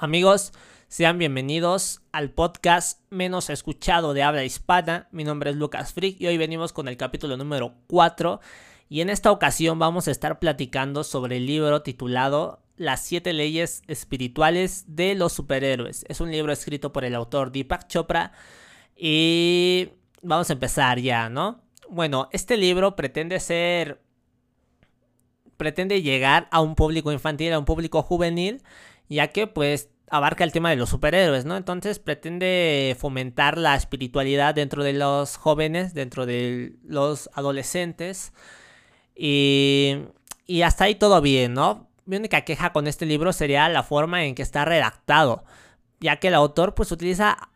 Amigos, sean bienvenidos al podcast menos escuchado de habla hispana. Mi nombre es Lucas Frick y hoy venimos con el capítulo número 4. Y en esta ocasión vamos a estar platicando sobre el libro titulado Las siete leyes espirituales de los superhéroes. Es un libro escrito por el autor Deepak Chopra. Y vamos a empezar ya, ¿no? Bueno, este libro pretende ser. pretende llegar a un público infantil, a un público juvenil ya que pues abarca el tema de los superhéroes, ¿no? Entonces pretende fomentar la espiritualidad dentro de los jóvenes, dentro de los adolescentes. Y, y hasta ahí todo bien, ¿no? Mi única queja con este libro sería la forma en que está redactado, ya que el autor pues utiliza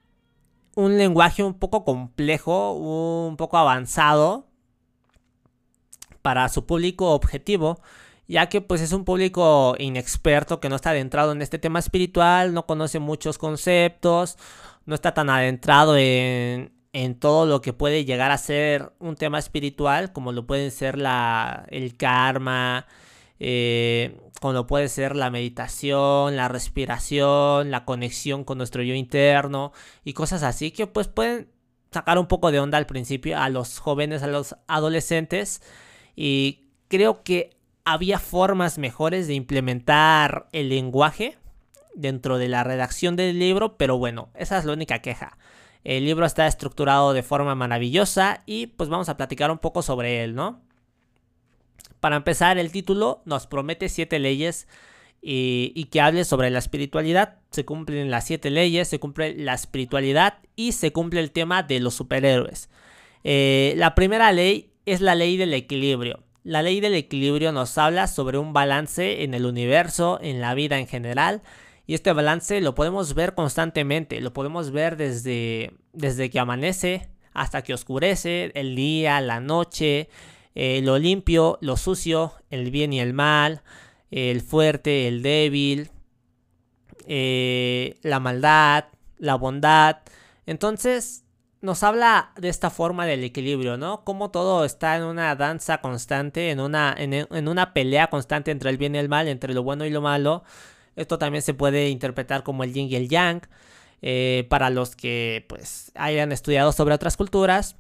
un lenguaje un poco complejo, un poco avanzado para su público objetivo ya que pues es un público inexperto que no está adentrado en este tema espiritual, no conoce muchos conceptos, no está tan adentrado en, en todo lo que puede llegar a ser un tema espiritual, como lo puede ser la, el karma, eh, como lo puede ser la meditación, la respiración, la conexión con nuestro yo interno y cosas así que pues pueden sacar un poco de onda al principio a los jóvenes, a los adolescentes. Y creo que había formas mejores de implementar el lenguaje dentro de la redacción del libro, pero bueno, esa es la única queja. El libro está estructurado de forma maravillosa y pues vamos a platicar un poco sobre él, ¿no? Para empezar, el título nos promete siete leyes y, que hable sobre la espiritualidad. Se cumplen las siete leyes, se cumple la espiritualidad y se cumple el tema de los superhéroes. Eh, la primera ley es la ley del equilibrio. La ley del equilibrio nos habla sobre un balance en el universo, en la vida en general, y este balance lo podemos ver constantemente, lo podemos ver desde, desde que amanece hasta que oscurece, el día, la noche, eh, lo limpio, lo sucio, el bien y el mal, el fuerte, el débil, eh, la maldad, la bondad. Entonces, nos habla de esta forma del equilibrio, ¿no? Como todo está en una danza constante, en una, en, una pelea constante entre el bien y el mal, entre lo bueno y lo malo. Esto también se puede interpretar como el yin y el yang. Eh, para los que pues hayan estudiado sobre otras culturas.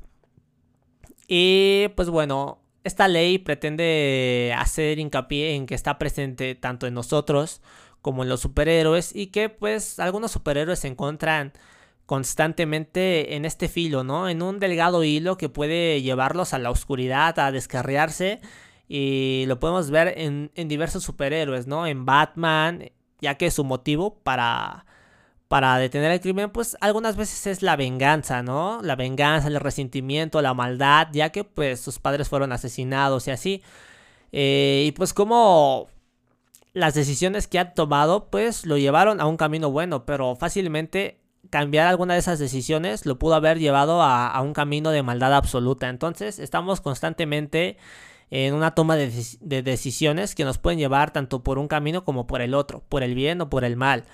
Y pues bueno, esta ley pretende hacer hincapié en que está presente tanto en nosotros como en los superhéroes y que pues algunos superhéroes se encuentran constantemente en este filo, ¿no? En un delgado hilo que puede llevarlos a la oscuridad, a descarriarse. Y lo podemos ver en, diversos superhéroes, ¿no? En Batman, ya que su motivo para, para detener el crimen, pues algunas veces es la venganza, ¿no? La venganza, el resentimiento, la maldad, ya que pues sus padres fueron asesinados y así. Eh, y pues como las decisiones que ha tomado, pues lo llevaron a un camino bueno, pero fácilmente cambiar alguna de esas decisiones lo pudo haber llevado a, un camino de maldad absoluta. Entonces estamos constantemente en una toma de, decisiones que nos pueden llevar tanto por un camino como por el otro, por el bien o por el mal.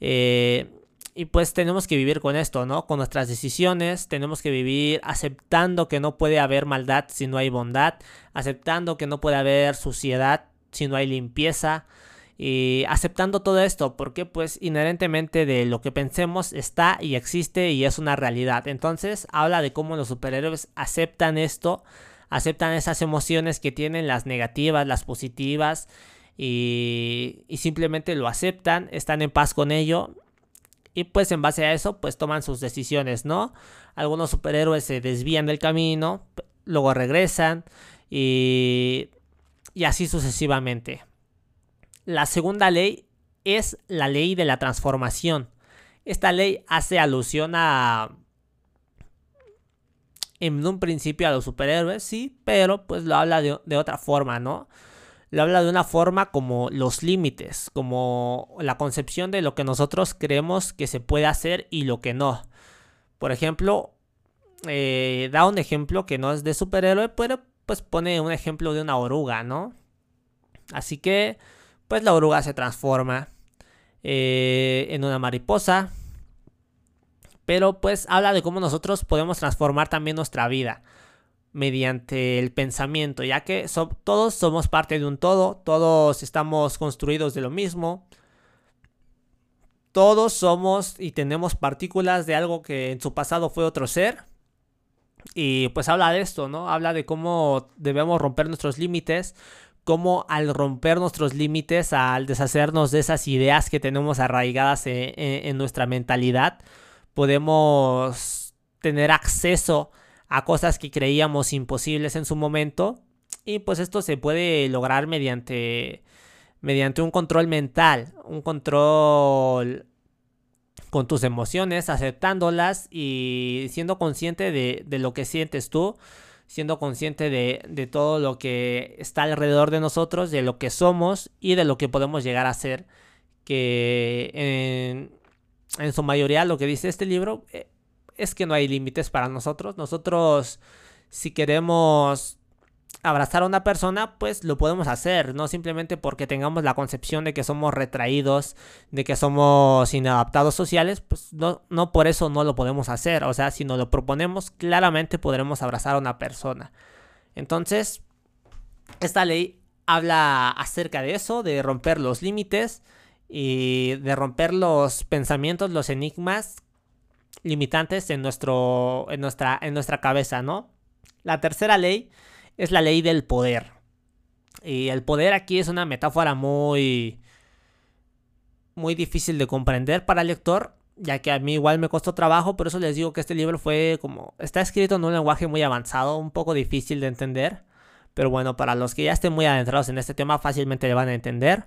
Eh, y pues tenemos que vivir con esto, ¿no? Con nuestras decisiones, tenemos que vivir aceptando que no puede haber maldad si no hay bondad, aceptando que no puede haber suciedad si no hay limpieza, y aceptando todo esto, porque pues inherentemente de lo que pensemos está y existe y es una realidad. Entonces habla de cómo los superhéroes aceptan esto, aceptan esas emociones que tienen, las negativas, las positivas, y, y simplemente lo aceptan, están en paz con ello. Y pues en base a eso, pues toman sus decisiones, ¿no? Algunos superhéroes se desvían del camino, luego regresan y, y así sucesivamente. La segunda ley es la ley de la transformación. Esta ley hace alusión a... En un principio a los superhéroes, sí, pero pues lo habla de, otra forma, ¿no? Lo habla de una forma como los límites, como la concepción de lo que nosotros creemos que se puede hacer y lo que no. Por ejemplo, eh, da un ejemplo que no es de superhéroe, pero pues pone un ejemplo de una oruga, ¿no? Así que pues la oruga se transforma eh, en una mariposa. Pero pues habla de cómo nosotros podemos transformar también nuestra vida mediante el pensamiento, ya que todos somos parte de un todo, todos estamos construidos de lo mismo, todos somos y tenemos partículas de algo que en su pasado fue otro ser. Y pues habla de esto, ¿no? Habla de cómo debemos romper nuestros límites, cómo al romper nuestros límites, al deshacernos de esas ideas que tenemos arraigadas en, nuestra mentalidad, podemos tener acceso a cosas que creíamos imposibles en su momento. Y pues esto se puede lograr mediante, mediante un control mental, un control con tus emociones, aceptándolas y siendo consciente de, de lo que sientes tú siendo consciente de, todo lo que está alrededor de nosotros, de lo que somos y de lo que podemos llegar a ser. Que en, en su mayoría lo que dice este libro eh, es que no hay límites para nosotros. Nosotros, si queremos abrazar a una persona, pues lo podemos hacer, no simplemente porque tengamos la concepción de que somos retraídos, de que somos inadaptados sociales, pues no, no por eso no lo podemos hacer, o sea, si nos lo proponemos, claramente podremos abrazar a una persona. Entonces, esta ley habla acerca de eso, de romper los límites y de romper los pensamientos, los enigmas limitantes en, nuestro, en, nuestra, en nuestra cabeza, ¿no? La tercera ley es la ley del poder. Y el poder aquí es una metáfora muy muy difícil de comprender para el lector, ya que a mí igual me costó trabajo, por eso les digo que este libro fue como está escrito en un lenguaje muy avanzado, un poco difícil de entender, pero bueno, para los que ya estén muy adentrados en este tema fácilmente le van a entender.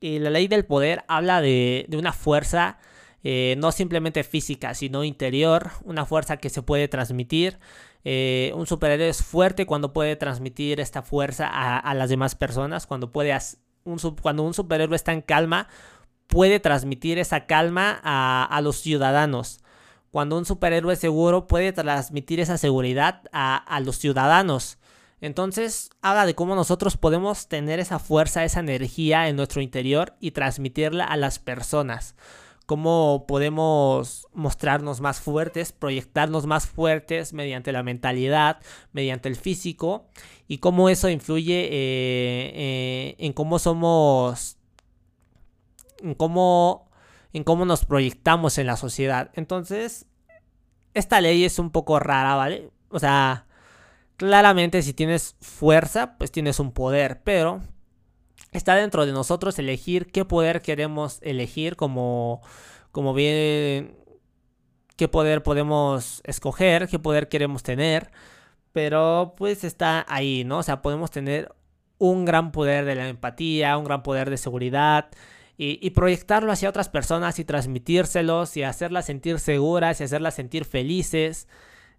Y la ley del poder habla de, una fuerza eh, no simplemente física, sino interior, una fuerza que se puede transmitir, eh, un superhéroe es fuerte cuando puede transmitir esta fuerza a, las demás personas, cuando, puede un, cuando un superhéroe está en calma, puede transmitir esa calma a, los ciudadanos. Cuando un superhéroe es seguro, puede transmitir esa seguridad a, a los ciudadanos. Entonces, habla de cómo nosotros podemos tener esa fuerza, esa energía en nuestro interior y transmitirla a las personas cómo podemos mostrarnos más fuertes, proyectarnos más fuertes mediante la mentalidad, mediante el físico, y cómo eso influye eh, eh, en cómo somos, en cómo, en cómo nos proyectamos en la sociedad. Entonces, esta ley es un poco rara, ¿vale? O sea, claramente si tienes fuerza, pues tienes un poder, pero está dentro de nosotros elegir qué poder queremos elegir como, como bien qué poder podemos escoger, qué poder queremos tener, pero pues está ahí, ¿no? O sea, podemos tener un gran poder de la empatía, un gran poder de seguridad y, proyectarlo hacia otras personas y transmitírselos y hacerlas sentir seguras y hacerlas sentir felices.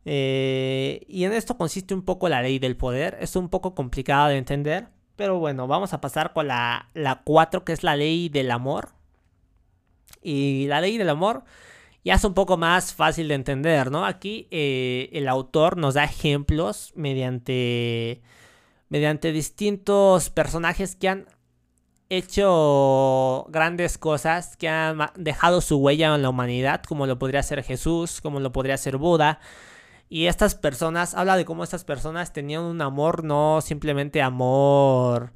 Eh, y en esto consiste un poco la ley del poder, es un poco complicado de entender, pero bueno, vamos a pasar con la 4, que es la ley del amor. Y la ley del amor ya es un poco más fácil de entender, ¿no? Aquí eh, el autor nos da ejemplos mediante, mediante distintos personajes que han hecho grandes cosas, que han dejado su huella en la humanidad, como lo podría ser Jesús, como lo podría ser Buda. Y estas personas, habla de cómo estas personas tenían un amor, no simplemente amor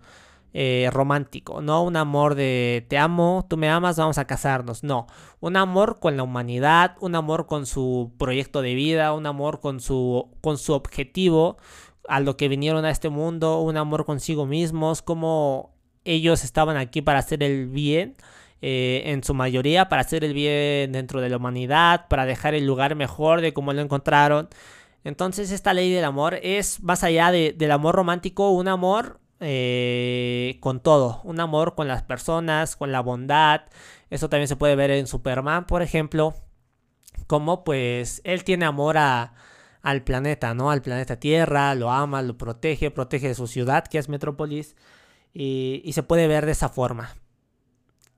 eh, romántico, no un amor de te amo, tú me amas, vamos a casarnos, no, un amor con la humanidad, un amor con su proyecto de vida, un amor con su, con su objetivo, a lo que vinieron a este mundo, un amor consigo mismos, como ellos estaban aquí para hacer el bien. Eh, en su mayoría para hacer el bien dentro de la humanidad, para dejar el lugar mejor de cómo lo encontraron. Entonces esta ley del amor es más allá del amor romántico, un amor eh, con todo, un amor con las personas, con la bondad. Eso también se puede ver en Superman, por ejemplo, como pues él tiene amor a, al planeta, ¿no? Al planeta Tierra, lo ama, lo protege, protege de su ciudad, que es Metrópolis, y se puede ver de esa forma.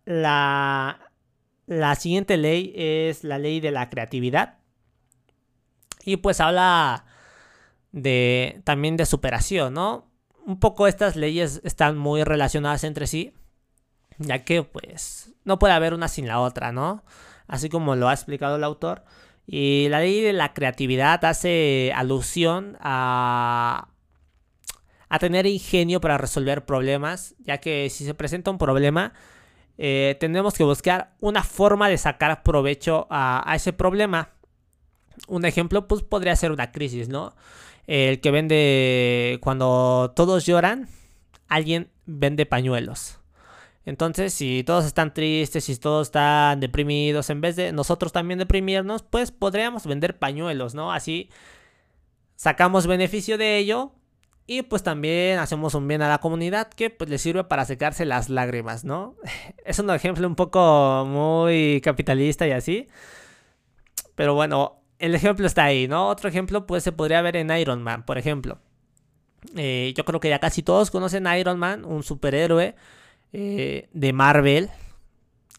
La, la siguiente ley es la ley de la creatividad. Y pues habla de también de superación, ¿no? Un poco estas leyes están muy relacionadas entre sí, ya que pues no puede haber una sin la otra, ¿no? Así como lo ha explicado el autor. Y la ley de la creatividad hace alusión a, a tener ingenio para resolver problemas, ya que si se presenta un problema, eh, tenemos que buscar una forma de sacar provecho a, ese problema. Un ejemplo, pues podría ser una crisis, ¿no? El que vende, cuando todos lloran, alguien vende pañuelos. Entonces, si todos están tristes, si todos están deprimidos, en vez de nosotros también deprimirnos, pues podríamos vender pañuelos, ¿no? Así sacamos beneficio de ello y pues también hacemos un bien a la comunidad que pues le sirve para secarse las lágrimas, ¿no? Es un ejemplo un poco muy capitalista y así. Pero bueno, el ejemplo está ahí, ¿no? Otro ejemplo pues se podría ver en Iron Man, por ejemplo. Eh, yo creo que ya casi todos conocen a Iron Man, un superhéroe eh, de Marvel.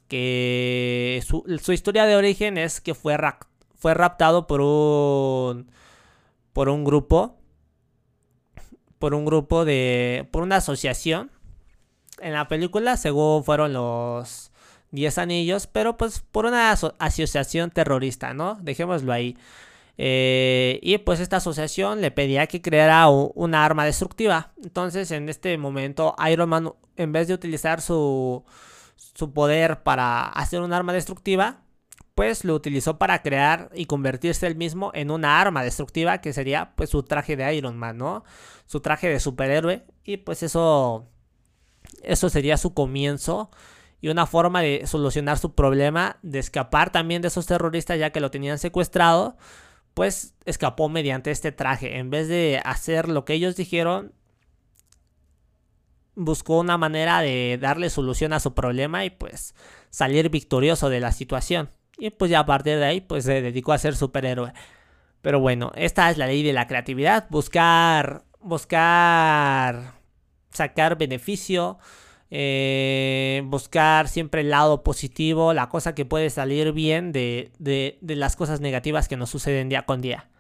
Que su, historia de origen es que fue, fue raptado por un, por un grupo por un grupo de. por una asociación. En la película, según fueron los 10 anillos, pero pues por una asociación terrorista, ¿no? Dejémoslo ahí. Eh, y pues esta asociación le pedía que creara una arma destructiva. Entonces, en este momento, Iron Man, en vez de utilizar su, su poder para hacer un arma destructiva, pues lo utilizó para crear y convertirse él mismo en una arma destructiva que sería pues su traje de Iron Man, ¿no? Su traje de superhéroe y pues eso eso sería su comienzo y una forma de solucionar su problema, de escapar también de esos terroristas ya que lo tenían secuestrado, pues escapó mediante este traje. En vez de hacer lo que ellos dijeron, buscó una manera de darle solución a su problema y pues salir victorioso de la situación. Y pues ya a partir de ahí, pues se dedicó a ser superhéroe. Pero bueno, esta es la ley de la creatividad. Buscar, buscar, sacar beneficio. Eh, buscar siempre el lado positivo, la cosa que puede salir bien de, de, de las cosas negativas que nos suceden día con día.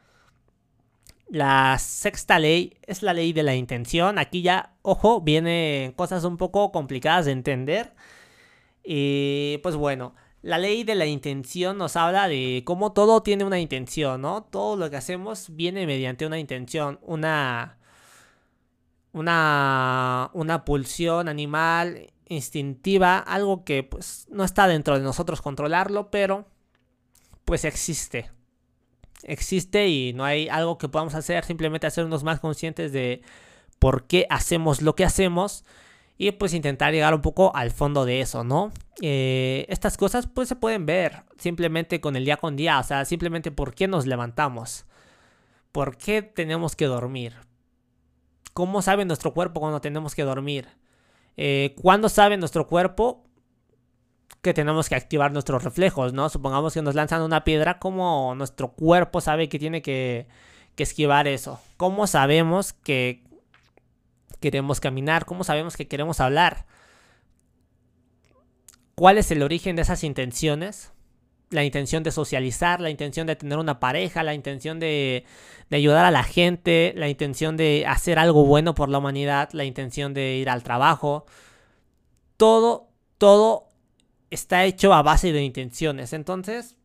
La sexta ley es la ley de la intención. Aquí ya, ojo, vienen cosas un poco complicadas de entender. Y pues bueno, la ley de la intención nos habla de cómo todo tiene una intención, ¿no? Todo lo que hacemos viene mediante una intención, una una una pulsión animal instintiva, algo que pues no está dentro de nosotros controlarlo, pero pues existe. Existe y no hay algo que podamos hacer, simplemente hacernos más conscientes de por qué hacemos lo que hacemos y pues intentar llegar un poco al fondo de eso, ¿no? Eh, estas cosas pues se pueden ver simplemente con el día con día, o sea, simplemente por qué nos levantamos, por qué tenemos que dormir, cómo sabe nuestro cuerpo cuando tenemos que dormir, eh, cuándo sabe nuestro cuerpo que tenemos que activar nuestros reflejos, ¿no? Supongamos que nos lanzan una piedra, ¿cómo nuestro cuerpo sabe que tiene que, que esquivar eso? ¿Cómo sabemos que queremos caminar, cómo sabemos que queremos hablar, cuál es el origen de esas intenciones, la intención de socializar, la intención de tener una pareja, la intención de, ayudar a la gente, la intención de hacer algo bueno por la humanidad, la intención de ir al trabajo. Todo, todo está hecho a base de intenciones. Entonces,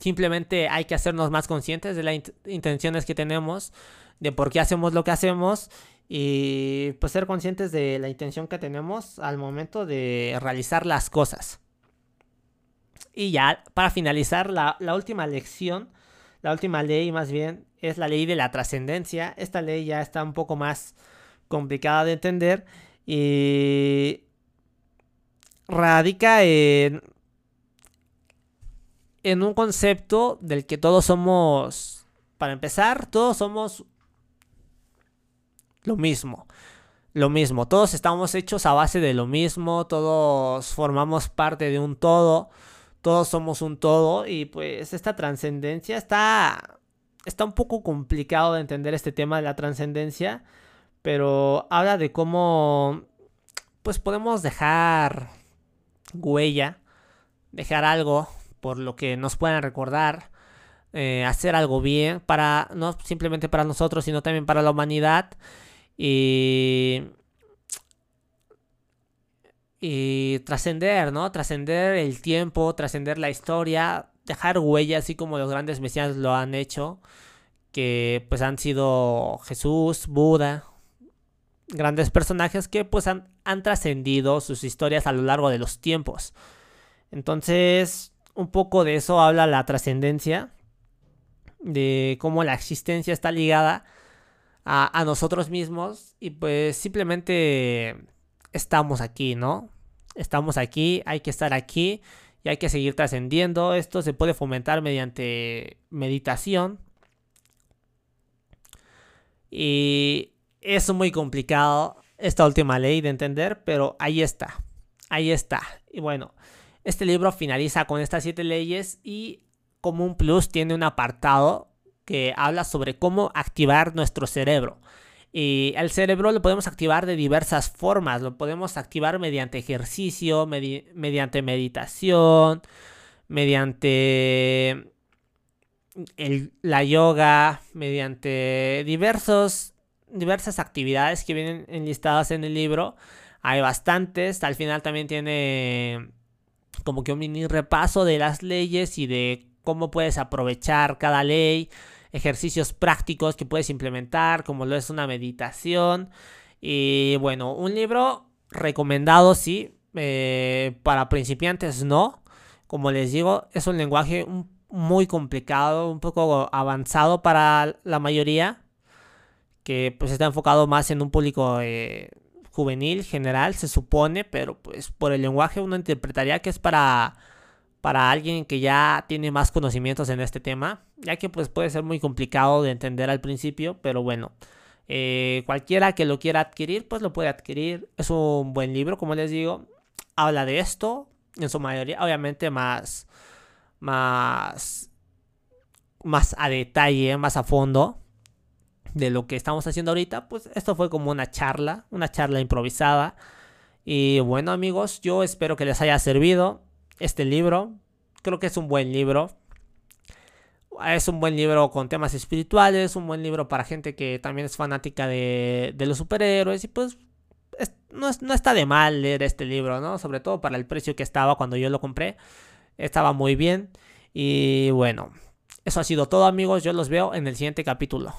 simplemente hay que hacernos más conscientes de las intenciones que tenemos, de por qué hacemos lo que hacemos y pues ser conscientes de la intención que tenemos al momento de realizar las cosas. Y ya, para finalizar, la, última lección, la última ley más bien, es la ley de la trascendencia. Esta ley ya está un poco más complicada de entender y radica en, en un concepto del que todos somos, para empezar, todos somos lo mismo. Lo mismo, todos estamos hechos a base de lo mismo, todos formamos parte de un todo, todos somos un todo y pues esta trascendencia está está un poco complicado de entender este tema de la trascendencia, pero habla de cómo pues podemos dejar huella, dejar algo por lo que nos puedan recordar, eh, hacer algo bien para no simplemente para nosotros, sino también para la humanidad y, y trascender, ¿no? Trascender el tiempo, trascender la historia, dejar huellas así como los grandes mesías lo han hecho, que pues han sido Jesús, Buda, grandes personajes que pues han, han trascendido sus historias a lo largo de los tiempos. Entonces, un poco de eso habla la trascendencia, de cómo la existencia está ligada a, nosotros mismos y pues simplemente estamos aquí, ¿no? Estamos aquí, hay que estar aquí y hay que seguir trascendiendo. Esto se puede fomentar mediante meditación. Y es muy complicado esta última ley de entender, pero ahí está. Ahí está. Y bueno, este libro finaliza con estas siete leyes y como un plus tiene un apartado que habla sobre cómo activar nuestro cerebro. Y el cerebro lo podemos activar de diversas formas. Lo podemos activar mediante ejercicio, mediante meditación, mediante la yoga, mediante diversos, diversas actividades que vienen enlistadas en el libro. Hay bastantes. Al final también tiene como que un mini repaso de las leyes y de cómo puedes aprovechar cada ley ejercicios prácticos que puedes implementar, como lo es una meditación. Y bueno, un libro recomendado, sí, eh, para principiantes no. Como les digo, es un lenguaje muy complicado, un poco avanzado para la mayoría, que pues está enfocado más en un público eh, juvenil general, se supone, pero pues por el lenguaje uno interpretaría que es para para alguien que ya tiene más conocimientos en este tema, ya que pues puede ser muy complicado de entender al principio, pero bueno, eh, cualquiera que lo quiera adquirir, pues lo puede adquirir. Es un buen libro, como les digo, habla de esto en su mayoría, obviamente más, más, más a detalle, más a fondo de lo que estamos haciendo ahorita, pues esto fue como una charla, una charla improvisada. Y bueno amigos, yo espero que les haya servido este libro. Creo que es un buen libro. Es un buen libro con temas espirituales, un buen libro para gente que también es fanática de, los superhéroes y pues no, no, está de mal leer este libro, ¿no? Sobre todo para el precio que estaba cuando yo lo compré. Estaba muy bien. Y bueno, eso ha sido todo amigos. Yo los veo en el siguiente capítulo.